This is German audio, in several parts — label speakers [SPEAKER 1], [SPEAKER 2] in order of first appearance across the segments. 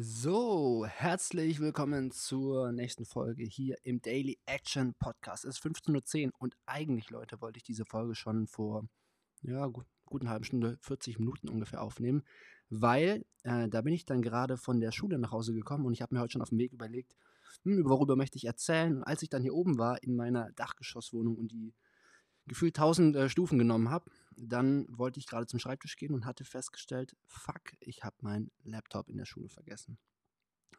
[SPEAKER 1] So, herzlich willkommen zur nächsten Folge hier im Daily Action Podcast. Es ist 15.10 Uhr und eigentlich, Leute, wollte ich diese Folge schon vor, ja, gut, guten halben Stunde, 40 Minuten ungefähr aufnehmen, weil äh, da bin ich dann gerade von der Schule nach Hause gekommen und ich habe mir heute schon auf dem Weg überlegt, hm, worüber möchte ich erzählen. Und als ich dann hier oben war in meiner Dachgeschosswohnung und die gefühlt 1000 äh, Stufen genommen habe, dann wollte ich gerade zum Schreibtisch gehen und hatte festgestellt, fuck, ich habe meinen Laptop in der Schule vergessen.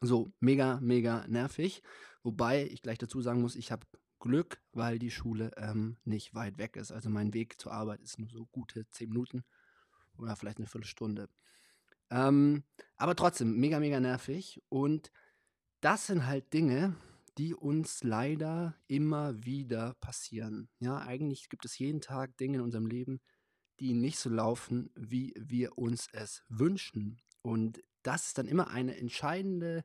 [SPEAKER 1] So, mega, mega nervig. Wobei ich gleich dazu sagen muss, ich habe Glück, weil die Schule ähm, nicht weit weg ist. Also mein Weg zur Arbeit ist nur so gute 10 Minuten oder vielleicht eine Viertelstunde. Ähm, aber trotzdem, mega, mega nervig. Und das sind halt Dinge, die uns leider immer wieder passieren. Ja, eigentlich gibt es jeden Tag Dinge in unserem Leben, die nicht so laufen, wie wir uns es wünschen. Und das ist dann immer eine entscheidende,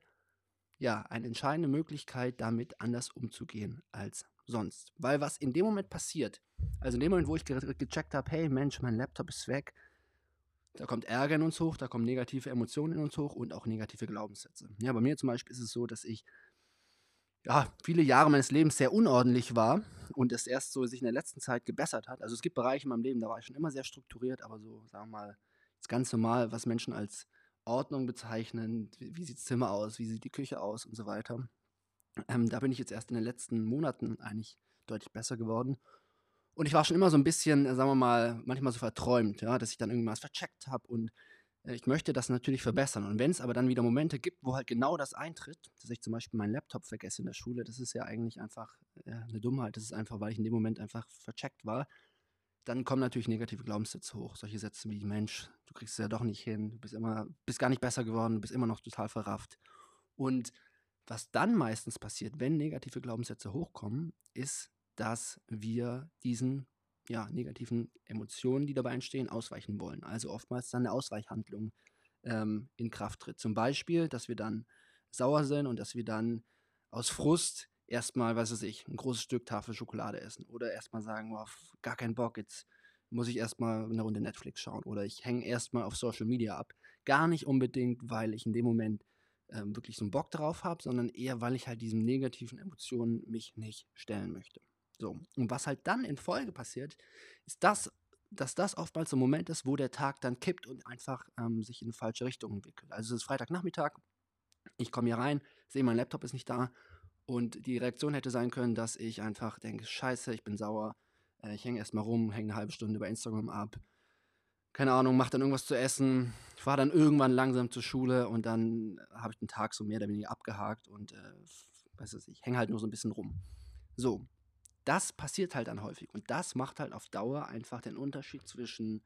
[SPEAKER 1] ja, eine entscheidende Möglichkeit, damit anders umzugehen als sonst. Weil was in dem Moment passiert, also in dem Moment, wo ich ge gecheckt habe, hey Mensch, mein Laptop ist weg, da kommt Ärger in uns hoch, da kommen negative Emotionen in uns hoch und auch negative Glaubenssätze. Ja, bei mir zum Beispiel ist es so, dass ich ja, viele Jahre meines Lebens sehr unordentlich war und es erst so sich in der letzten Zeit gebessert hat. Also es gibt Bereiche in meinem Leben, da war ich schon immer sehr strukturiert, aber so, sagen wir mal, das ganz normal, was Menschen als Ordnung bezeichnen, wie, wie sieht das Zimmer aus, wie sieht die Küche aus und so weiter. Ähm, da bin ich jetzt erst in den letzten Monaten eigentlich deutlich besser geworden. Und ich war schon immer so ein bisschen, sagen wir mal, manchmal so verträumt, ja, dass ich dann irgendwas vercheckt habe und äh, ich möchte das natürlich verbessern. Und wenn es aber dann wieder Momente gibt, wo halt genau das eintritt, dass ich zum Beispiel meinen Laptop vergesse in der Schule, das ist ja eigentlich einfach äh, eine Dummheit. Das ist einfach, weil ich in dem Moment einfach vercheckt war. Dann kommen natürlich negative Glaubenssätze hoch. Solche Sätze wie, Mensch, du kriegst es ja doch nicht hin, du bist immer, bist gar nicht besser geworden, du bist immer noch total verrafft. Und was dann meistens passiert, wenn negative Glaubenssätze hochkommen, ist, dass wir diesen ja, negativen Emotionen, die dabei entstehen, ausweichen wollen. Also oftmals dann eine Ausweichhandlung ähm, in Kraft tritt. Zum Beispiel, dass wir dann sauer sind und dass wir dann aus Frust erstmal, was weiß ich, ein großes Stück Tafel Schokolade essen. Oder erstmal sagen, wow, gar keinen Bock, jetzt muss ich erstmal eine Runde Netflix schauen. Oder ich hänge erstmal auf Social Media ab. Gar nicht unbedingt, weil ich in dem Moment ähm, wirklich so einen Bock drauf habe, sondern eher, weil ich halt diesen negativen Emotionen mich nicht stellen möchte. So, und was halt dann in Folge passiert, ist das, dass das oftmals so ein Moment ist, wo der Tag dann kippt und einfach ähm, sich in eine falsche Richtung entwickelt. Also es ist Freitagnachmittag, ich komme hier rein, sehe, mein Laptop ist nicht da und die Reaktion hätte sein können, dass ich einfach denke, scheiße, ich bin sauer, äh, ich hänge erstmal rum, hänge eine halbe Stunde bei Instagram ab, keine Ahnung, mache dann irgendwas zu essen, fahre dann irgendwann langsam zur Schule und dann habe ich den Tag so mehr oder weniger abgehakt und äh, weiß ich, ich hänge halt nur so ein bisschen rum. So, das passiert halt dann häufig. Und das macht halt auf Dauer einfach den Unterschied zwischen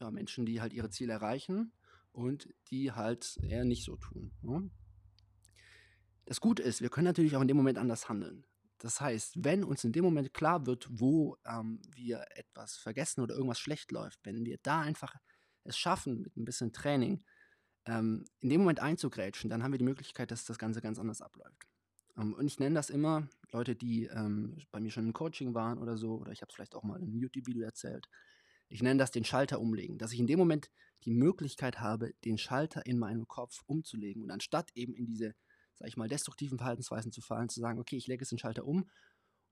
[SPEAKER 1] ja, Menschen, die halt ihre Ziele erreichen und die halt eher nicht so tun. Ne? Das Gute ist, wir können natürlich auch in dem Moment anders handeln. Das heißt, wenn uns in dem Moment klar wird, wo ähm, wir etwas vergessen oder irgendwas schlecht läuft, wenn wir da einfach es schaffen, mit ein bisschen Training, ähm, in dem Moment einzugrätschen, dann haben wir die Möglichkeit, dass das Ganze ganz anders abläuft. Ähm, und ich nenne das immer, Leute, die ähm, bei mir schon im Coaching waren oder so, oder ich habe es vielleicht auch mal in einem YouTube-Video erzählt, ich nenne das den Schalter umlegen, dass ich in dem Moment die Möglichkeit habe, den Schalter in meinem Kopf umzulegen und anstatt eben in diese, sag ich mal, destruktiven Verhaltensweisen zu fallen, zu sagen, okay, ich lege jetzt den Schalter um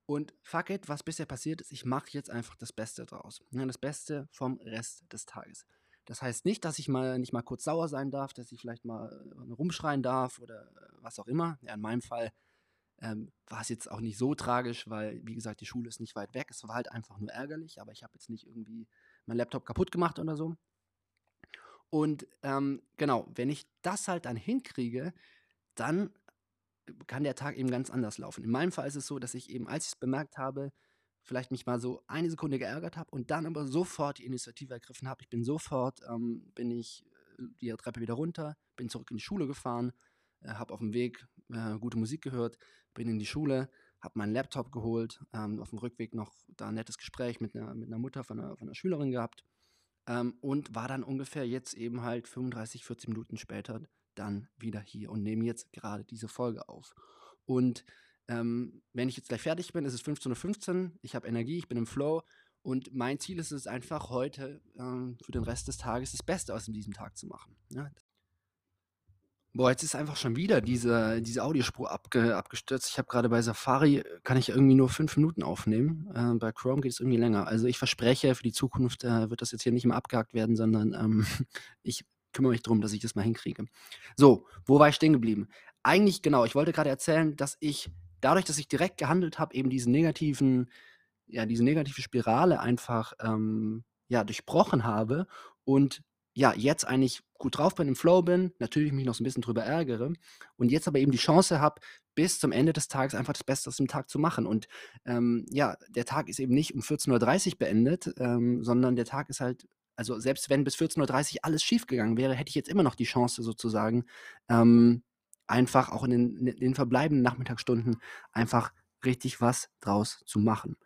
[SPEAKER 1] und fuck it, was bisher passiert ist, ich mache jetzt einfach das Beste draus. Ja, das Beste vom Rest des Tages. Das heißt nicht, dass ich mal nicht mal kurz sauer sein darf, dass ich vielleicht mal äh, rumschreien darf oder äh, was auch immer. Ja, in meinem Fall ähm, war es jetzt auch nicht so tragisch, weil, wie gesagt, die Schule ist nicht weit weg. Es war halt einfach nur ärgerlich, aber ich habe jetzt nicht irgendwie meinen Laptop kaputt gemacht oder so. Und ähm, genau, wenn ich das halt dann hinkriege, dann kann der Tag eben ganz anders laufen. In meinem Fall ist es so, dass ich eben, als ich es bemerkt habe, vielleicht mich mal so eine Sekunde geärgert habe und dann aber sofort die Initiative ergriffen habe. Ich bin sofort, ähm, bin ich äh, die Treppe wieder runter, bin zurück in die Schule gefahren, äh, habe auf dem Weg äh, gute Musik gehört, bin in die Schule, habe meinen Laptop geholt, ähm, auf dem Rückweg noch da ein nettes Gespräch mit einer, mit einer Mutter von einer, von einer Schülerin gehabt ähm, und war dann ungefähr jetzt eben halt 35, 40 Minuten später dann wieder hier und nehme jetzt gerade diese Folge auf. Und ähm, wenn ich jetzt gleich fertig bin, ist es 15.15 Uhr, ich habe Energie, ich bin im Flow und mein Ziel ist es einfach heute ähm, für den Rest des Tages das Beste aus diesem Tag zu machen. Ja? Boah, jetzt ist einfach schon wieder diese diese Audiospur abge abgestürzt. Ich habe grade bei Safari äh, kann ich irgendwie nur 5 Minuten aufnehmen. Äh, bei Chrome geht es irgendwie länger. Also, ich verspreche, für die Zukunft, äh, wird das jetzt hier nicht mehr abgehakt werden, sondern, ähm, ich kümmere mich drum, dass ich das mal hinkriege. So, wo war ich stehen geblieben? Eigentlich genau, ich wollte grade erzählen, dass ich dadurch, dass ich direkt gehandelt habe, eben diesen negativen ja, diese negative Spirale einfach, ähm, ja, durchbrochen habe und ja, jetzt eigentlich gut drauf bin, im Flow bin, natürlich mich noch so 'n bisschen drüber ärgere und jetzt aber eben die Chance habe, bis zum Ende des Tages einfach das Beste aus dem Tag zu machen. Und, ähm, ja, der Tag ist eben nicht um 14:30 beendet, ähm, sondern der Tag ist halt also, selbst wenn bis 14:30 alles schiefgegangen wäre, hätte ich jetzt immer noch die Chance sozusagen, ähm, einfach auch in den in den verbleibenden Nachmittagsstunden einfach richtig was draus zu machen.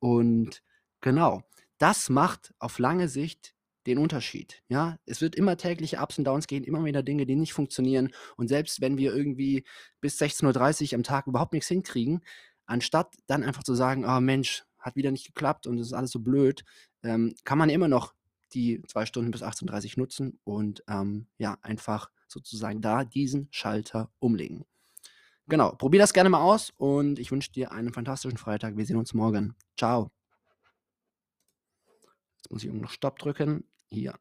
[SPEAKER 1] Und genau, das macht auf lange Sicht den Unterschied, ja? Es wird immer tägliche Ups und Downs geben, immer wieder Dinge, die nicht funktionieren. Und selbst wenn wir irgendwie bis 16:30 am Tag überhaupt nix hinkriegen, anstatt dann einfach zu sagen: „Oh Mensch, hat wieder nicht geklappt und es ist alles so blöd“, ähm, kann man immer noch die 2 Stunden bis 18:30 nutzen und, ähm, ja, einfach sozusagen da diesen Schalter umlegen. Genau, probier das gerne mal aus und ich wünsche dir einen fantastischen Freitag. Wir sehen uns morgen. Tschau. Jetzt muss ich irgendwo noch Stopp drücken. Hier.